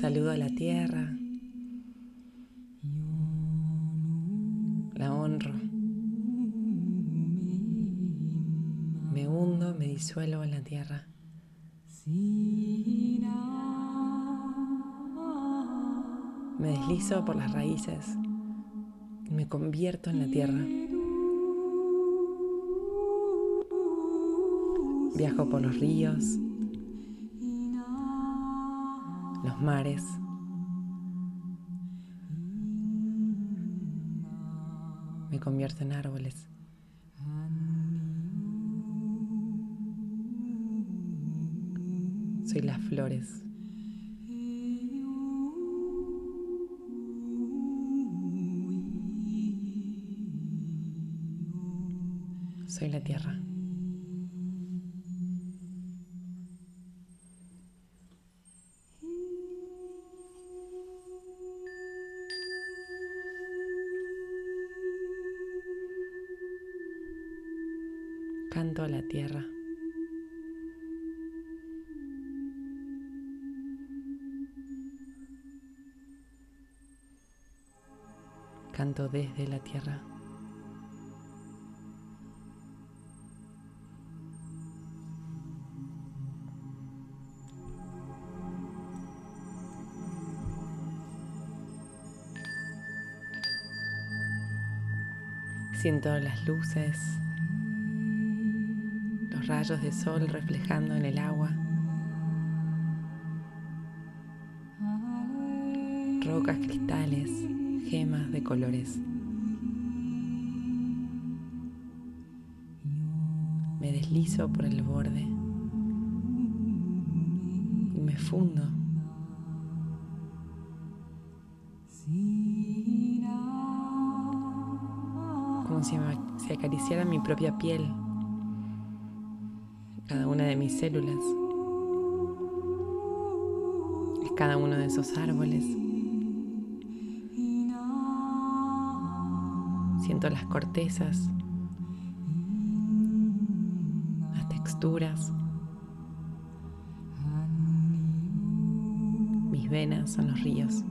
Saludo a la tierra. La honro. Me hundo, me disuelvo en la tierra. Me deslizo por las raíces me convierto en la tierra. Viajo por los ríos, mares. Me convierto en árboles. Soy las flores. Soy la tierra. Canto desde la tierra. Siento las luces, los rayos de sol reflejando en el agua, rocas, cristales, gemas de colores. Me deslizo por el borde y me fundo. Como si, si acariciara mi propia piel, cada una de mis células. Cada uno de esos árboles. Las cortezas, las texturas. Mis venas son los ríos.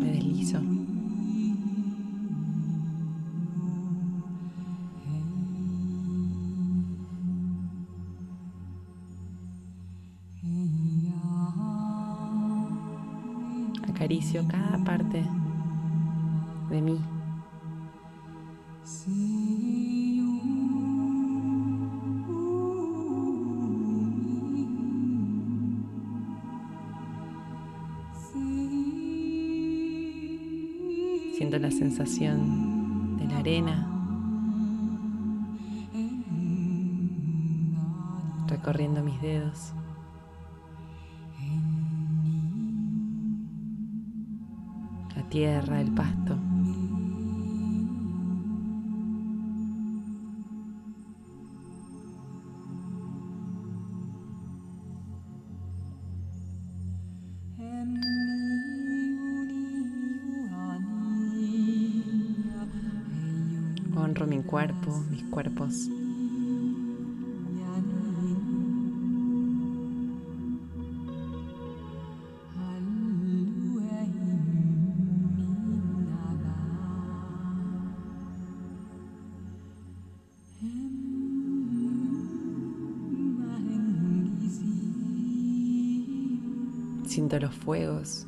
Me deslizo. Cada parte de mí. Siento la sensación de la arena recorriendo mis dedos. La tierra, el pasto. Honro mi cuerpo, mis cuerpos. Siento los fuegos.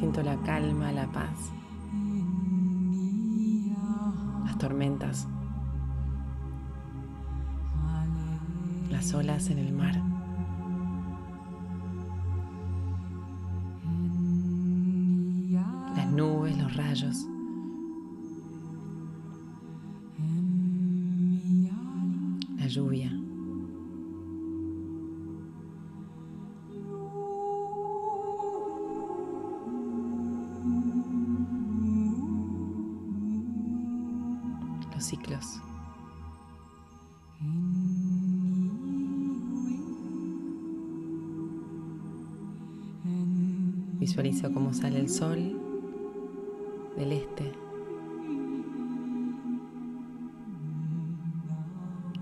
Siento la calma, la paz. Las tormentas. Las olas en el mar. Los ciclos. Visualizo cómo sale el sol del este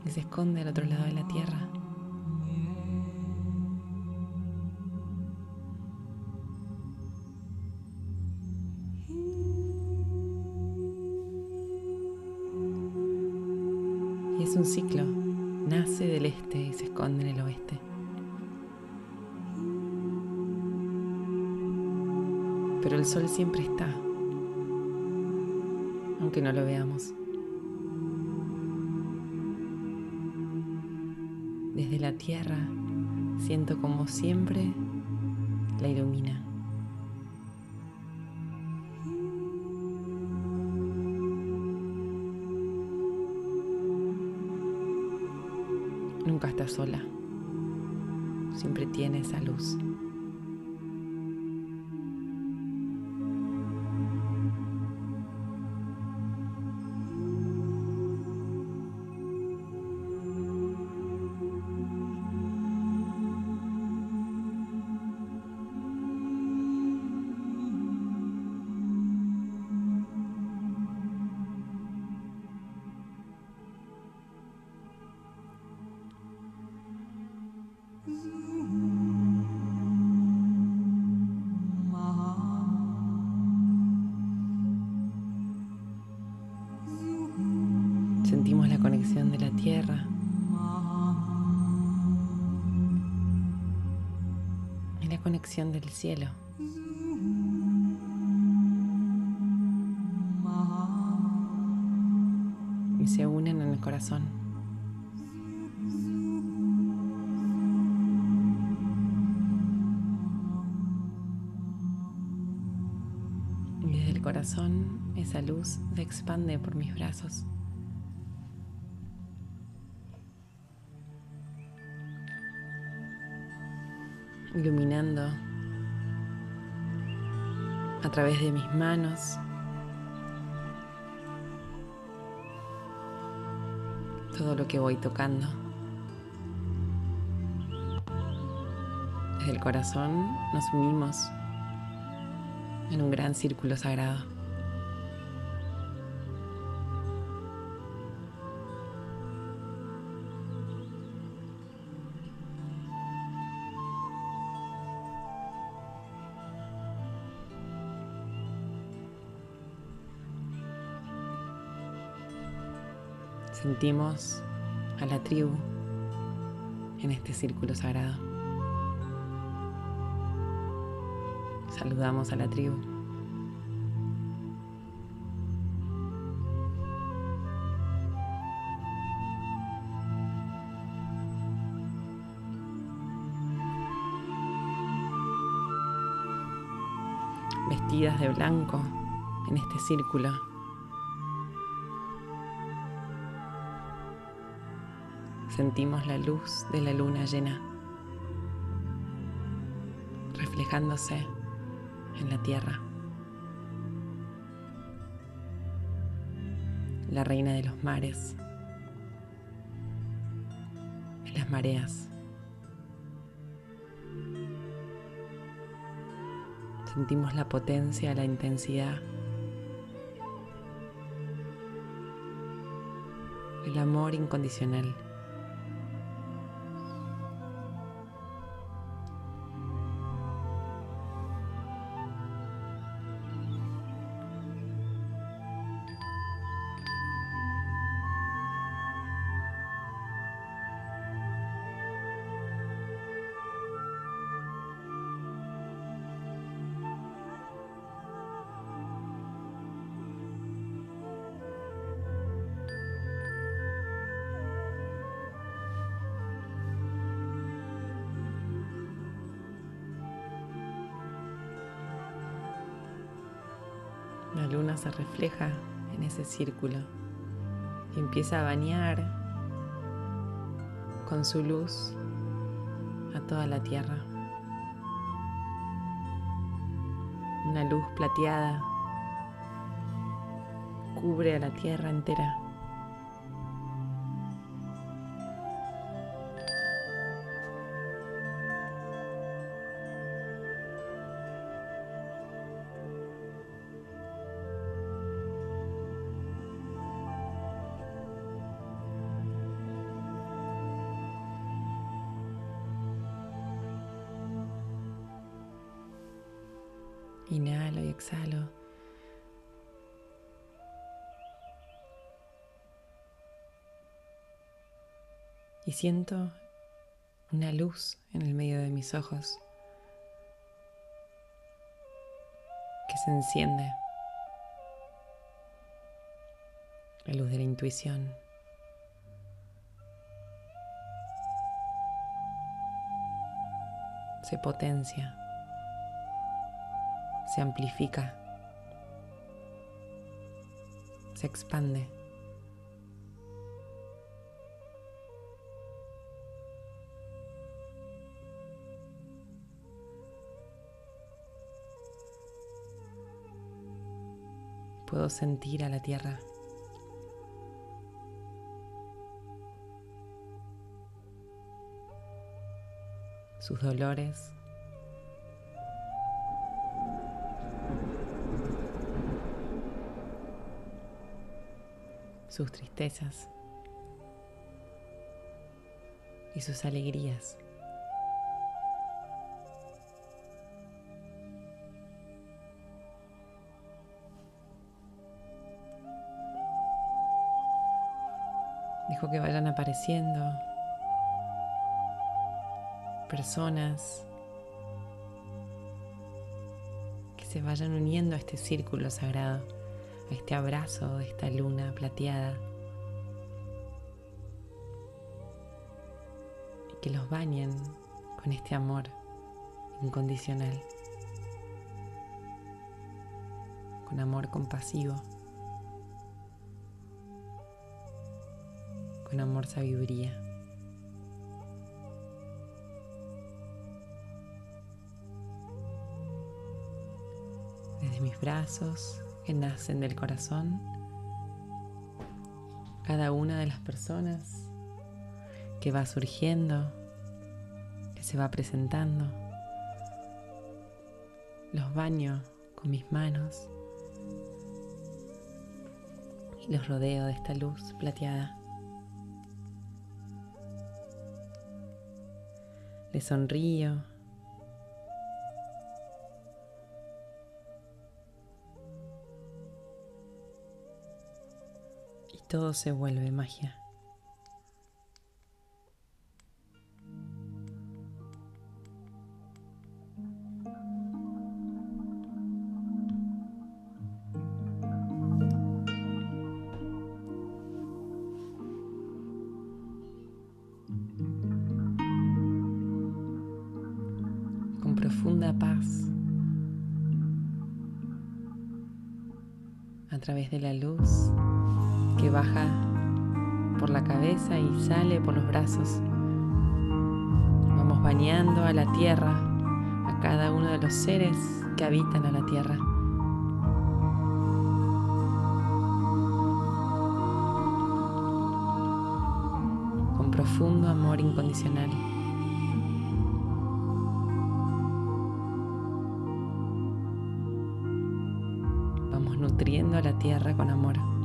y se esconde al otro lado de la tierra. Y es un ciclo, nace del este y se esconde en el oeste. pero el sol siempre está, aunque no lo veamos. Desde la tierra siento como siempre la ilumina. Nunca está sola, siempre tiene esa luz. Conexión del cielo. Y se unen en el corazón. Y desde el corazón esa luz se expande por mis brazos. Iluminando a través de mis manos todo lo que voy tocando. Desde el corazón nos unimos en un gran círculo sagrado. Sentimos a la tribu en este círculo sagrado. Saludamos a la tribu. Vestidas de blanco en este círculo. Sentimos la luz de la luna llena reflejándose en la tierra. La reina de los mares, en las mareas. Sentimos la potencia, la intensidad, el amor incondicional. Luna se refleja en ese círculo y empieza a bañar con su luz a toda la tierra. Una luz plateada cubre a la tierra entera. Inhalo y exhalo. Y siento una luz en el medio de mis ojos que se enciende. La luz de la intuición. Se potencia se amplifica, se expande. Puedo sentir a la tierra. Sus dolores, sus tristezas y sus alegrías. Dijo que vayan apareciendo personas que se vayan uniendo a este círculo sagrado este abrazo de esta luna plateada. Y que los bañen con este amor incondicional, con amor compasivo, con amor sabiduría. Desde mis brazos que nacen del corazón, cada una de las personas que va surgiendo, que se va presentando. Los baño con mis manos y los rodeo de esta luz plateada. Les sonrío todo se vuelve magia. Por la cabeza y sale por los brazos. Vamos bañando a la tierra, a cada uno de los seres que habitan a la tierra. Con profundo amor incondicional. Vamos nutriendo a la tierra con amor.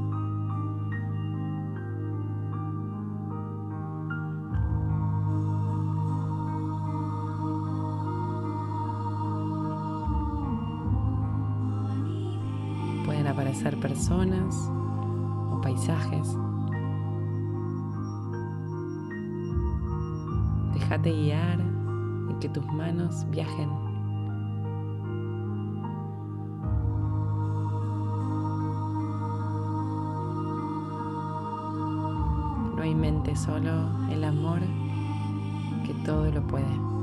Aparecer personas o paisajes. Déjate guiar y que tus manos viajen. No hay mente, solo el amor que todo lo puede.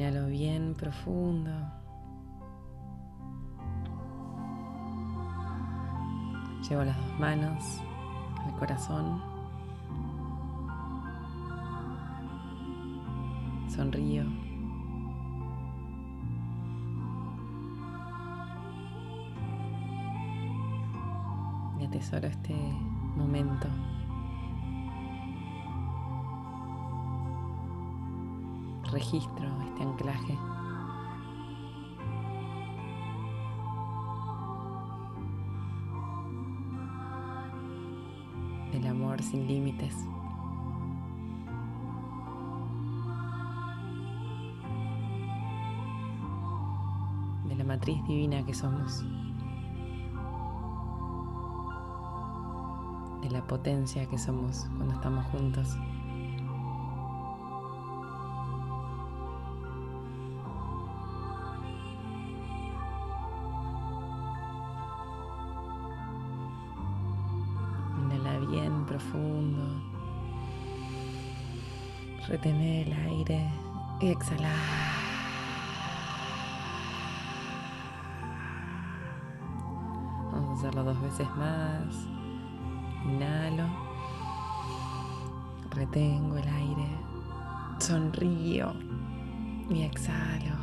Inhalo bien profundo. Llevo las dos manos al corazón. Sonrío. Y atesoro este momento. Registro, este anclaje. Del amor sin límites. De la matriz divina que somos. De la potencia que somos cuando estamos juntos. Retener el aire y exhalar. Vamos a hacerlo dos veces más. Inhalo. Retengo el aire. Sonrío y exhalo.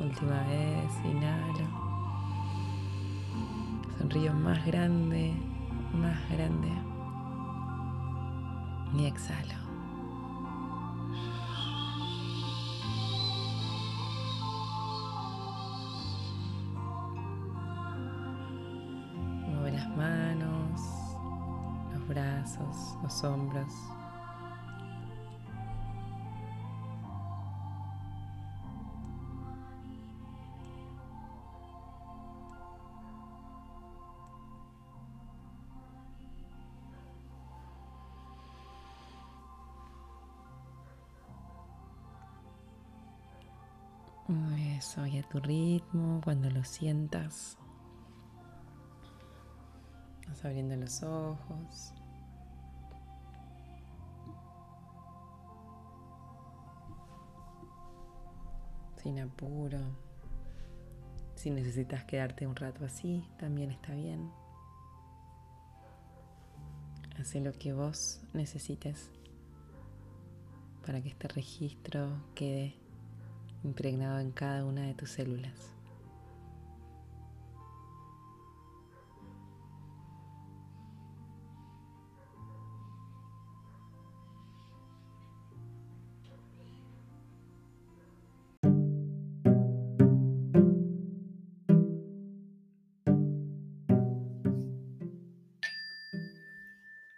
Última vez, inhalo río más grande, más grande. Y exhalo. Mueve las manos, los brazos, los hombros. Eso, y a tu ritmo, cuando lo sientas. Vas abriendo los ojos. Sin apuro. Si necesitas quedarte un rato así, también está bien. Hace lo que vos necesites para que este registro quede impregnado en cada una de tus células.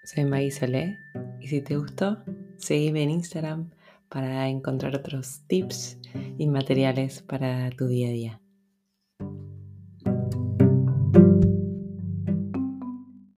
Soy Maíz y si te gustó, seguime en Instagram para encontrar otros tips y materiales para tu día a día.